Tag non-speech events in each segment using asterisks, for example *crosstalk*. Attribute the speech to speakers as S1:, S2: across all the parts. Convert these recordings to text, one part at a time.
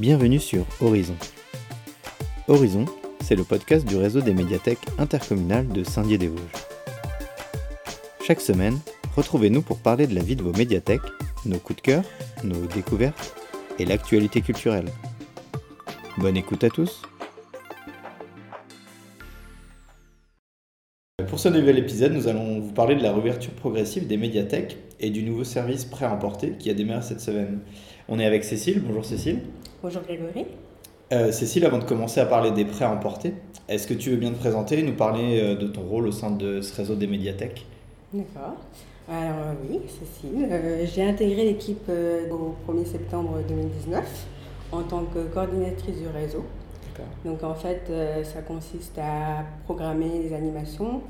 S1: Bienvenue sur Horizon. Horizon, c'est le podcast du réseau des médiathèques intercommunales de Saint-Dié-des-Vosges. Chaque semaine, retrouvez-nous pour parler de la vie de vos médiathèques, nos coups de cœur, nos découvertes et l'actualité culturelle. Bonne écoute à tous Pour ce nouvel épisode, nous allons vous parler de la réouverture progressive des médiathèques et du nouveau service prêt à emporter qui a démarré cette semaine. On est avec Cécile. Bonjour Cécile.
S2: Bonjour Grégory.
S1: Euh, Cécile, avant de commencer à parler des prêts à emporter, est-ce que tu veux bien te présenter et nous parler euh, de ton rôle au sein de ce réseau des médiathèques?
S2: D'accord. Alors euh, oui, Cécile, j'ai intégré l'équipe au 1er septembre 2019 en tant que coordinatrice du réseau. Donc en fait, ça consiste à programmer les animations,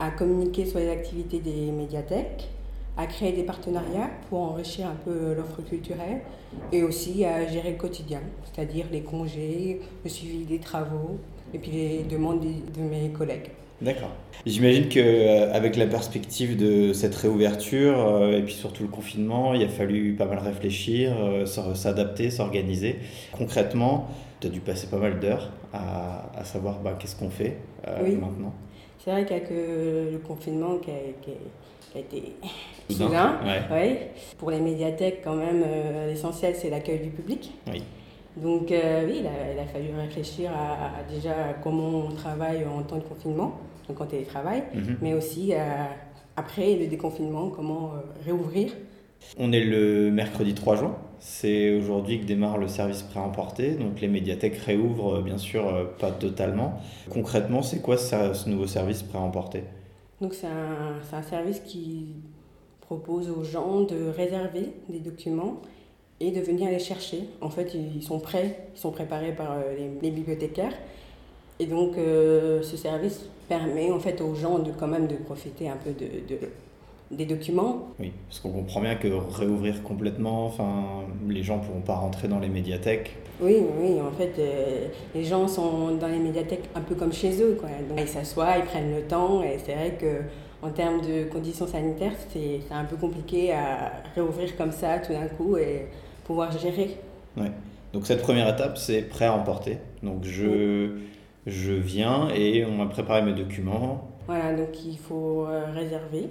S2: à communiquer sur les activités des médiathèques, à créer des partenariats pour enrichir un peu l'offre culturelle et aussi à gérer le quotidien, c'est-à-dire les congés, le suivi des travaux et puis les demandes de mes collègues.
S1: D'accord. J'imagine qu'avec la perspective de cette réouverture euh, et puis surtout le confinement, il a fallu pas mal réfléchir, euh, s'adapter, s'organiser. Concrètement, tu as dû passer pas mal d'heures à, à, savoir bah, qu'est-ce qu'on fait euh, maintenant?
S2: C'est vrai qu'avec le confinement qui a, qui a, été soudain, ouais. pour les médiathèques quand même, euh, l'essentiel c'est l'accueil du public. Oui. Donc euh, oui, il a, il a, fallu réfléchir à, déjà comment on travaille en temps de confinement, donc en télétravail, mhm. mais aussi après le déconfinement, comment euh, réouvrir.
S1: On est le mercredi 3 juin, c'est aujourd'hui que démarre le service pré-emporté, donc les médiathèques réouvrent bien sûr euh, pas totalement. Concrètement, c'est quoi ce, nouveau service pré-emporté
S2: Donc c'est un, service qui propose aux gens de réserver des documents et de venir les chercher. En fait, ils sont prêts, ils sont préparés par euh, les, bibliothécaires. Et donc, euh, ce service permet en fait aux gens de quand même de profiter un peu de des documents.
S1: Oui, parce qu'on comprend bien que réouvrir complètement, enfin, les gens ne pourront pas rentrer dans les médiathèques.
S2: Oui, oui, en fait, euh, les gens sont dans les médiathèques un peu comme chez eux. Quoi. Donc, ils s'assoient, ils prennent le temps, et c'est vrai que en termes de conditions sanitaires, c'est un peu compliqué à réouvrir comme ça tout d'un coup et pouvoir gérer.
S1: Ouais. Donc cette première étape, c'est prêt à emporter. Donc je, je viens et on m'a préparé mes documents.
S2: Voilà, donc il faut euh, réserver.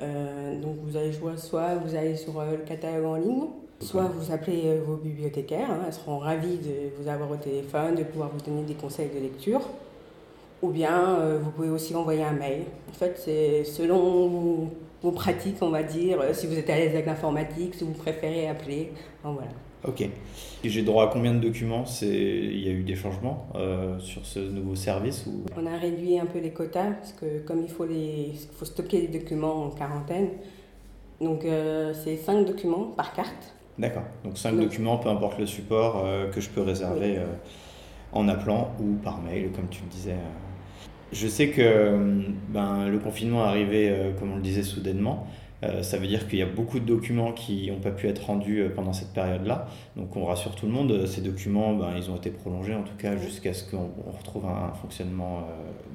S2: Euh, donc vous allez jouer soit vous allez sur euh, le catalogue en ligne, soit vous appelez vos bibliothécaires. Hein, elles seront ravies de vous avoir au téléphone, de pouvoir vous donner des conseils de lecture. Ou bien vous pouvez aussi envoyer un mail. En fait, c'est selon vos pratiques, on va dire, si vous êtes à l'aise avec l'informatique, si vous préférez appeler. voilà.
S1: Ok. J'ai droit à combien de documents? Il y a eu des changements euh, sur ce nouveau service ou...
S2: On a réduit un peu les quotas parce que comme il faut, les, faut stocker les documents en quarantaine, donc euh, c'est 5 documents par carte.
S1: D'accord. Donc 5 documents, peu importe le support, euh, que je peux réserver en appelant ou par mail, comme tu le disais. Je sais que euh, ben, le confinement est arrivé, euh, comme on le disait, soudainement. Euh, ça veut dire qu'il y a beaucoup de documents qui n'ont pas pu être rendus pendant cette période-là. Donc on rassure tout le monde, ces documents, ben, ils ont été prolongés en tout cas jusqu'à ce qu'on retrouve un, fonctionnement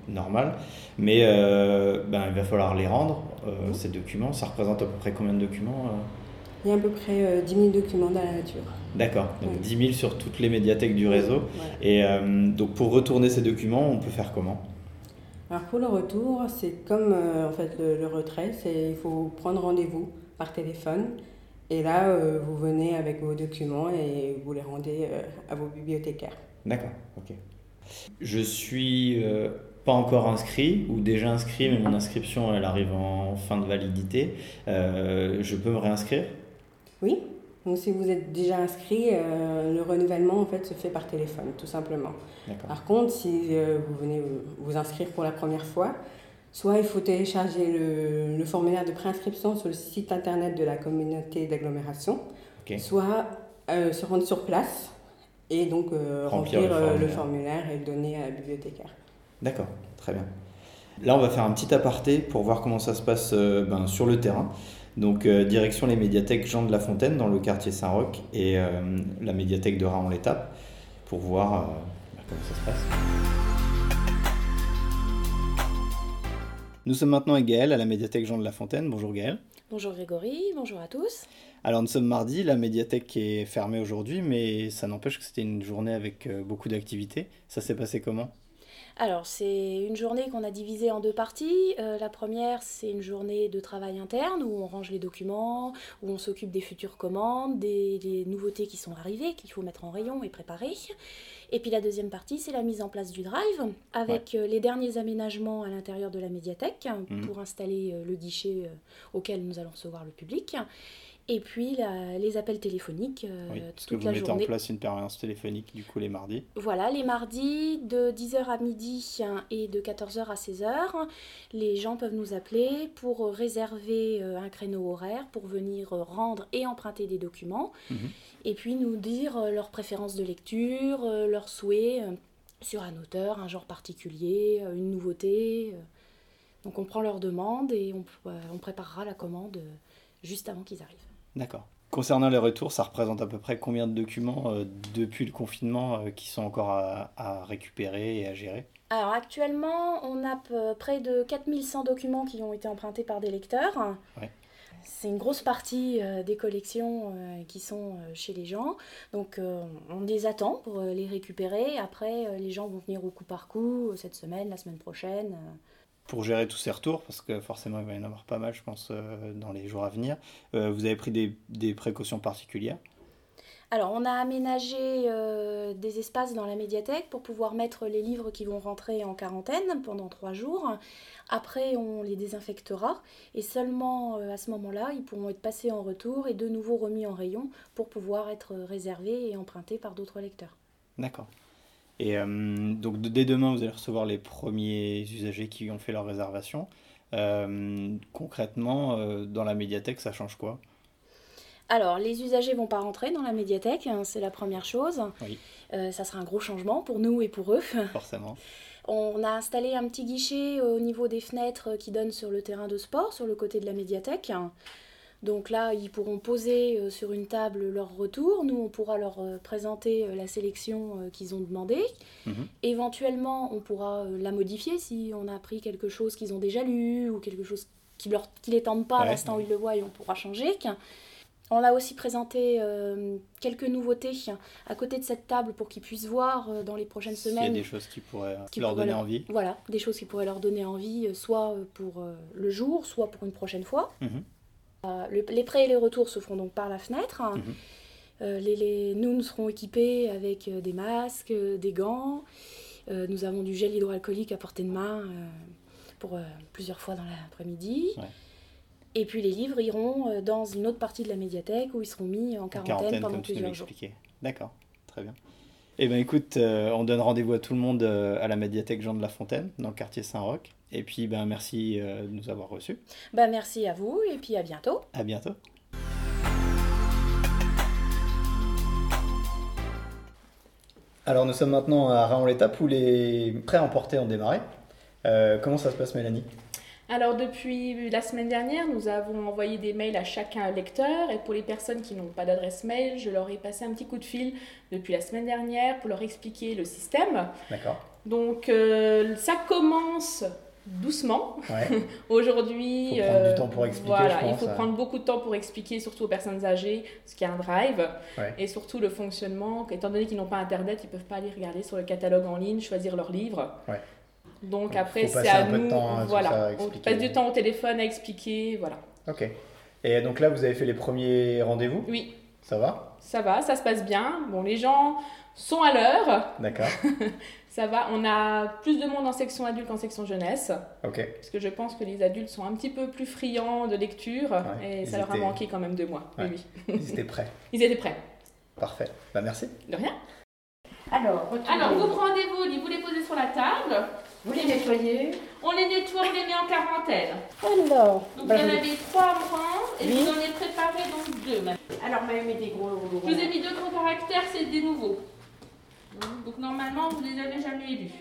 S1: normal. Mais ben, il va falloir les rendre, ces documents. Ça représente à peu près combien de documents
S2: Il y a à peu près 10 000 documents dans la nature.
S1: D'accord, donc 10 000 sur toutes les médiathèques du réseau. Et donc pour retourner ces documents, on peut faire comment?
S2: Alors pour le retour, c'est comme euh, en fait le, retrait, c'est il faut prendre rendez-vous par téléphone et là euh, vous venez avec vos documents et vous les rendez euh, à vos bibliothécaires.
S1: D'accord, ok. Je suis pas encore inscrit ou déjà inscrit, mais mon inscription elle arrive en fin de validité. je peux me réinscrire?
S2: Oui, donc si vous êtes déjà inscrit, euh, le renouvellement en fait se fait par téléphone, tout simplement. Par contre, si euh, vous venez vous inscrire pour la première fois, soit il faut télécharger le, formulaire de préinscription sur le site internet de la communauté d'agglomération, soit euh, se rendre sur place et donc remplir, le, formulaire. et le donner à la bibliothécaire.
S1: D'accord, très bien. Là, on va faire un petit aparté pour voir comment ça se passe ben, sur le terrain. Donc, euh, direction les médiathèques Jean de La Fontaine dans le quartier Saint-Roch et euh, la médiathèque de Raon-l'Étape pour voir euh, bah, comment ça se passe. Nous sommes maintenant avec Gaëlle à la médiathèque Jean de La Fontaine. Bonjour Gaëlle.
S3: Bonjour Grégory, bonjour à tous.
S1: Alors nous sommes mardi, la médiathèque est fermée aujourd'hui, mais ça n'empêche que c'était une journée avec beaucoup d'activités. Ça s'est passé comment?
S3: Alors, c'est une journée qu'on a divisée en deux parties. Euh, la première, c'est une journée de travail interne où on range les documents, où on s'occupe des futures commandes, des, nouveautés qui sont arrivées, qu'il faut mettre en rayon et préparer. Et puis la deuxième partie, c'est la mise en place du drive avec euh, les derniers aménagements à l'intérieur de la médiathèque mhm. pour installer euh, le guichet auquel nous allons recevoir le public. Et puis les appels téléphoniques
S1: euh, oui, parce que vous mettez en place une permanence téléphonique du coup les mardis.
S3: Voilà, les mardis de 10h à midi et de 14h à 16h, les gens peuvent nous appeler pour réserver euh, un créneau horaire pour venir rendre et emprunter des documents mhm. et puis nous dire euh, leurs préférences de lecture, leurs souhaits sur un auteur, un genre particulier, une nouveauté. Donc on prend leur demande et on, on préparera la commande juste avant qu'ils arrivent.
S1: D'accord. Concernant les retours, ça représente à peu près combien de documents euh, depuis le confinement euh, qui sont encore à, récupérer et à gérer?
S3: Alors actuellement, on a près de 4100 documents qui ont été empruntés par des lecteurs. C'est une grosse partie euh, des collections qui sont chez les gens. Donc on les attend pour les récupérer. Après, les gens vont venir au coup par coup cette semaine, la semaine prochaine
S1: pour gérer tous ces retours, parce que forcément il va y en avoir pas mal, je pense, euh, dans les jours à venir, euh, vous avez pris des, des, précautions particulières?
S3: Alors, on a aménagé euh, des espaces dans la médiathèque pour pouvoir mettre les livres qui vont rentrer en quarantaine pendant trois jours. Après, on les désinfectera et seulement à ce moment-là, ils pourront être passés en retour et de nouveau remis en rayon pour pouvoir être réservés et empruntés par d'autres lecteurs.
S1: D'accord. Et euh, donc dès demain, vous allez recevoir les premiers usagers qui ont fait leur réservation. Euh, concrètement, euh, dans la médiathèque, ça change quoi?
S3: Alors, les usagers vont pas rentrer dans la médiathèque, hein, c'est la première chose. Oui. ça sera un gros changement pour nous et pour eux. *laughs*
S1: Forcément.
S3: On a installé un petit guichet au niveau des fenêtres qui donne sur le terrain de sport, sur le côté de la médiathèque. Donc là, ils pourront poser euh, sur une table leur retour. Nous, on pourra leur euh, présenter euh, la sélection qu'ils ont demandé. Mhm. Éventuellement, on pourra la modifier si on a pris quelque chose qu'ils ont déjà lu ou quelque chose qui ne qui les tente pas à l'instant où ils le voient et on pourra changer. On a aussi présenté quelques nouveautés à côté de cette table pour qu'ils puissent voir dans les prochaines semaines.
S1: Il y a des choses qui pourraient leur donner envie.
S3: Voilà, des choses qui pourraient leur donner envie, soit pour le jour, soit pour une prochaine fois. Mhm. Euh, les prêts et les retours se feront donc par la fenêtre. Mhm. Euh, les, nous, nous serons équipés avec euh, des masques, des gants. nous avons du gel hydroalcoolique à portée de main pour plusieurs fois dans l'après-midi. Et puis les livres iront dans une autre partie de la médiathèque où ils seront mis en quarantaine, pendant plusieurs jours.
S1: D'accord, très bien. Eh bien écoute, on donne rendez-vous à tout le monde à la médiathèque Jean de La Fontaine, dans le quartier Saint-Roch. Et puis, ben, merci euh, de nous avoir reçus.
S3: Ben, merci à vous et puis à bientôt.
S1: À bientôt. Alors, nous sommes maintenant à Raon l'étape où les prêts emportés ont démarré. Euh, comment ça se passe, Mélanie?
S4: Alors depuis la semaine dernière, nous avons envoyé des mails à chacun lecteur et pour les personnes qui n'ont pas d'adresse mail, je leur ai passé un petit coup de fil depuis la semaine dernière pour leur expliquer le système.
S1: D'accord.
S4: Donc euh, ça commence doucement. *laughs* Aujourd'hui,
S1: il faut prendre du euh, temps pour expliquer.
S4: Voilà, il faut prendre beaucoup de temps pour expliquer, surtout aux personnes âgées, ce qu'est un drive et surtout le fonctionnement. Étant donné qu'ils n'ont pas internet, ils peuvent pas aller regarder sur le catalogue en ligne, choisir leur livre. Donc, après, c'est à nous. voilà, on passe du temps au téléphone à expliquer, voilà.
S1: Ok. Et donc là, vous avez fait les premiers rendez-vous
S4: Oui.
S1: Ça va?
S4: Ça va, ça se passe bien. Bon, les gens sont à l'heure.
S1: D'accord. *laughs*
S4: Ça va, on a plus de monde en section adulte qu'en section jeunesse.
S1: Ok.
S4: Parce que je pense que les adultes sont un petit peu plus friands de lecture et ça leur a manqué quand même de moi. Oui,
S1: Ils étaient prêts. *laughs*
S4: Ils étaient prêts.
S1: Parfait. Bah merci.
S4: De rien. Alors, Alors vous prenez vos livres, vous les posez sur la table.
S2: Vous les nettoyez
S4: On les nettoie, on les met en quarantaine.
S2: Alors.
S4: Donc bah, il y en avait trois en et vous en avez préparé donc deux.
S2: Alors, vous mis des gros.
S4: Je vous ai mis deux gros caractères, c'est des nouveaux. Donc normalement, vous ne les avez jamais lus.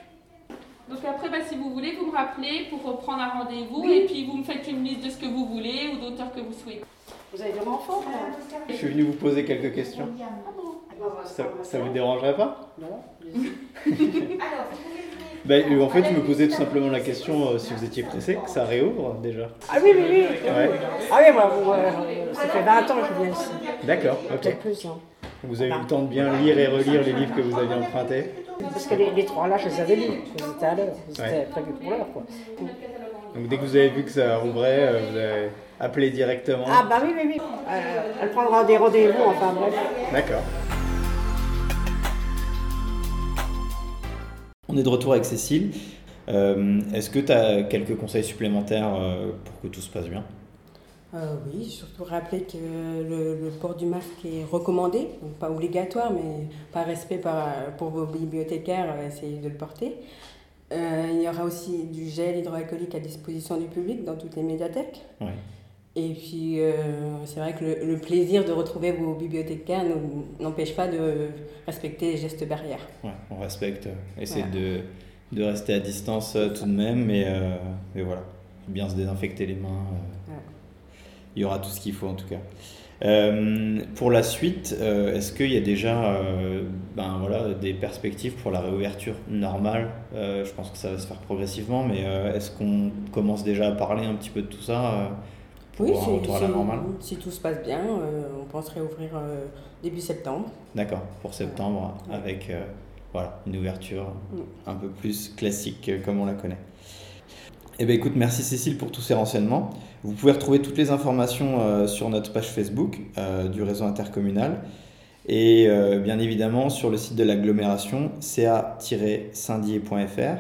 S4: Donc après, bah, si vous voulez, vous me rappelez pour prendre un rendez-vous et puis vous me faites une liste de ce que vous voulez ou d'auteurs que vous souhaitez.
S2: Vous avez des enfants
S1: Je suis venu vous poser quelques questions. Ça, ça vous dérangerait pas?
S2: Non. *laughs* Alors, vous pouvez venir
S1: Bah, en fait, je me posais tout simplement la question euh, si vous étiez pressé, que ça réouvre déjà.
S5: Ah oui, oui, oui. Ah oui, moi, ça fait 20 ans que je viens ici.
S1: D'accord, ok. Plus, hein. Vous avez eu le temps de bien lire et relire les livres que vous aviez empruntés
S5: Parce que les, trois là, je les avais lus. Ils étaient à l'heure. C'était prévu pour l'heure.
S1: Donc dès que vous avez vu que ça rouvrait, euh, vous avez appelé directement
S5: Ah bah oui, oui, oui. Euh, elle prendra des rendez-vous, enfin bref.
S1: D'accord. On est de retour avec Cécile. Euh, est-ce que tu as quelques conseils supplémentaires pour que tout se passe bien?
S2: Oui, surtout rappeler que le, port du masque est recommandé, pas obligatoire, mais par respect pour vos bibliothécaires, essayez de le porter. Euh, il y aura aussi du gel hydroalcoolique à disposition du public dans toutes les médiathèques. Et puis, euh, c'est vrai que le, plaisir de retrouver vos bibliothécaires n'empêche pas de respecter les gestes barrières.
S1: Ouais, on respecte, essayer de, de, rester à distance euh, tout de même, mais, mais voilà, bien se désinfecter les mains. Il y aura tout ce qu'il faut en tout cas. Euh, pour la suite, euh, est-ce qu'il y a déjà euh, ben, voilà, des perspectives pour la réouverture normale? Je pense que ça va se faire progressivement, mais est-ce qu'on commence déjà à parler un petit peu de tout ça
S2: oui, un retour à la normale Si tout se passe bien, on pense réouvrir début septembre.
S1: D'accord, pour septembre, avec voilà, une ouverture un peu plus classique comme on la connaît. Eh bien écoute, merci Cécile pour tous ces renseignements. Vous pouvez retrouver toutes les informations euh, sur notre page Facebook euh, du réseau intercommunal et euh, bien évidemment sur le site de l'agglomération ca-sindier.fr.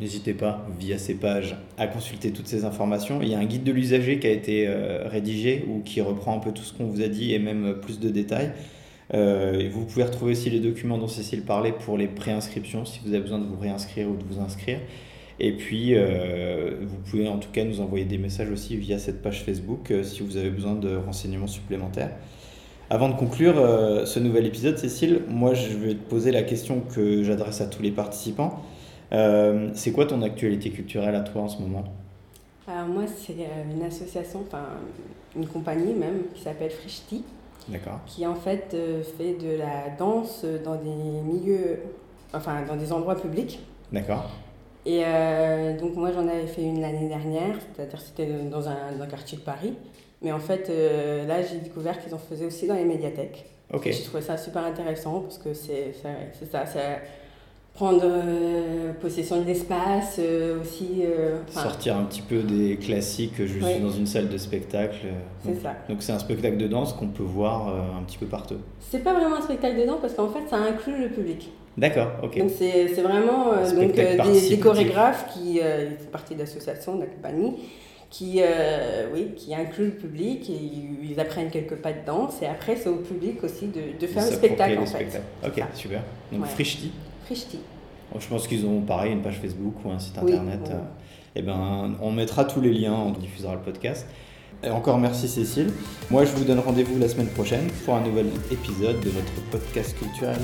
S1: N'hésitez pas via ces pages à consulter toutes ces informations. Il y a un guide de l'usager qui a été rédigé ou qui reprend un peu tout ce qu'on vous a dit et même plus de détails. vous pouvez retrouver aussi les documents dont Cécile parlait pour les préinscriptions si vous avez besoin de vous réinscrire ou de vous inscrire. Et puis, euh, vous pouvez en tout cas nous envoyer des messages aussi via cette page Facebook euh, si vous avez besoin de renseignements supplémentaires. Avant de conclure euh, ce nouvel épisode, Cécile, moi je vais te poser la question que j'adresse à tous les participants. C'est quoi ton actualité culturelle à toi en ce moment?
S2: Alors moi, c'est une association, enfin une compagnie même, qui s'appelle Frishti.
S1: D'accord.
S2: Qui en fait fait de la danse dans des milieux, enfin dans des endroits publics.
S1: D'accord.
S2: Et euh, donc moi j'en avais fait une l'année dernière, c'est-à-dire c'était dans un, dans un, quartier de Paris. Mais en fait euh, là j'ai découvert qu'ils en faisaient aussi dans les médiathèques.
S1: Okay.
S2: J'ai trouvé ça super intéressant parce que c'est ça, prendre euh, possession de l'espace aussi.
S1: Sortir un petit peu des classiques juste dans une salle de spectacle.
S2: C'est ça.
S1: Donc c'est un spectacle de danse qu'on peut voir un petit peu partout.
S2: C'est pas vraiment un spectacle de danse parce qu'en fait ça inclut le public.
S1: D'accord, ok.
S2: Donc c'est vraiment euh, donc, euh, des, chorégraphes qui euh, font partie d'associations, de la compagnie, qui, oui, qui incluent le public et ils apprennent quelques pas de danse et après c'est au public aussi de, de faire un spectacle en fait.
S1: Ok, super. Donc ouais.
S2: Frishti.
S1: Je pense qu'ils ont pareil une page Facebook ou un site internet. Et eh ben, on mettra tous les liens, on diffusera le podcast. Et encore merci Cécile. Moi je vous donne rendez-vous la semaine prochaine pour un nouvel épisode de notre podcast culturel.